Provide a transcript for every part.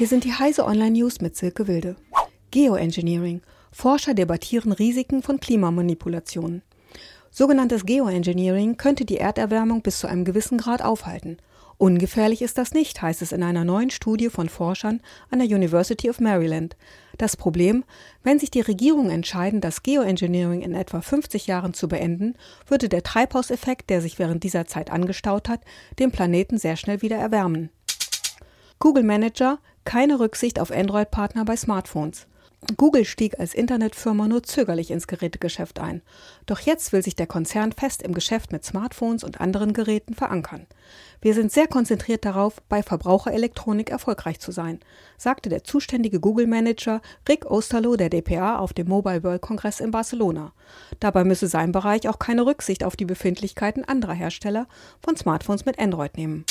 Hier sind die Heise Online News mit Silke Wilde. Geoengineering. Forscher debattieren Risiken von Klimamanipulationen. Sogenanntes Geoengineering könnte die Erderwärmung bis zu einem gewissen Grad aufhalten. Ungefährlich ist das nicht, heißt es in einer neuen Studie von Forschern an der University of Maryland. Das Problem, wenn sich die Regierungen entscheiden, das Geoengineering in etwa 50 Jahren zu beenden, würde der Treibhauseffekt, der sich während dieser Zeit angestaut hat, den Planeten sehr schnell wieder erwärmen. Google Manager keine Rücksicht auf Android-Partner bei Smartphones. Google stieg als Internetfirma nur zögerlich ins Gerätegeschäft ein. Doch jetzt will sich der Konzern fest im Geschäft mit Smartphones und anderen Geräten verankern. Wir sind sehr konzentriert darauf, bei Verbraucherelektronik erfolgreich zu sein, sagte der zuständige Google-Manager Rick Osterloh der DPA auf dem Mobile World Kongress in Barcelona. Dabei müsse sein Bereich auch keine Rücksicht auf die Befindlichkeiten anderer Hersteller von Smartphones mit Android nehmen.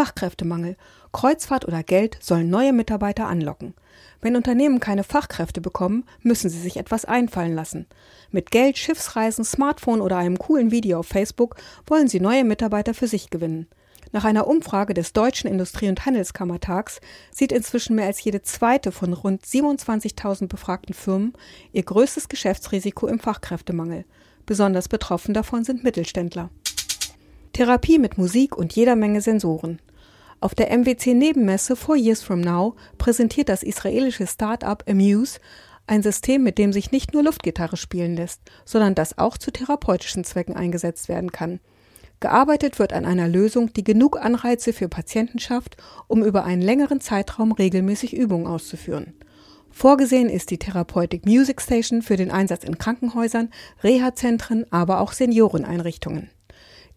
Fachkräftemangel. Kreuzfahrt oder Geld sollen neue Mitarbeiter anlocken. Wenn Unternehmen keine Fachkräfte bekommen, müssen sie sich etwas einfallen lassen. Mit Geld, Schiffsreisen, Smartphone oder einem coolen Video auf Facebook wollen sie neue Mitarbeiter für sich gewinnen. Nach einer Umfrage des Deutschen Industrie- und Handelskammertags sieht inzwischen mehr als jede zweite von rund 27.000 befragten Firmen ihr größtes Geschäftsrisiko im Fachkräftemangel. Besonders betroffen davon sind Mittelständler. Therapie mit Musik und jeder Menge Sensoren. Auf der MWC Nebenmesse Four Years From Now präsentiert das israelische Start-up Amuse ein System, mit dem sich nicht nur Luftgitarre spielen lässt, sondern das auch zu therapeutischen Zwecken eingesetzt werden kann. Gearbeitet wird an einer Lösung, die genug Anreize für Patienten schafft, um über einen längeren Zeitraum regelmäßig Übungen auszuführen. Vorgesehen ist die Therapeutic Music Station für den Einsatz in Krankenhäusern, Reha-Zentren, aber auch Senioreneinrichtungen.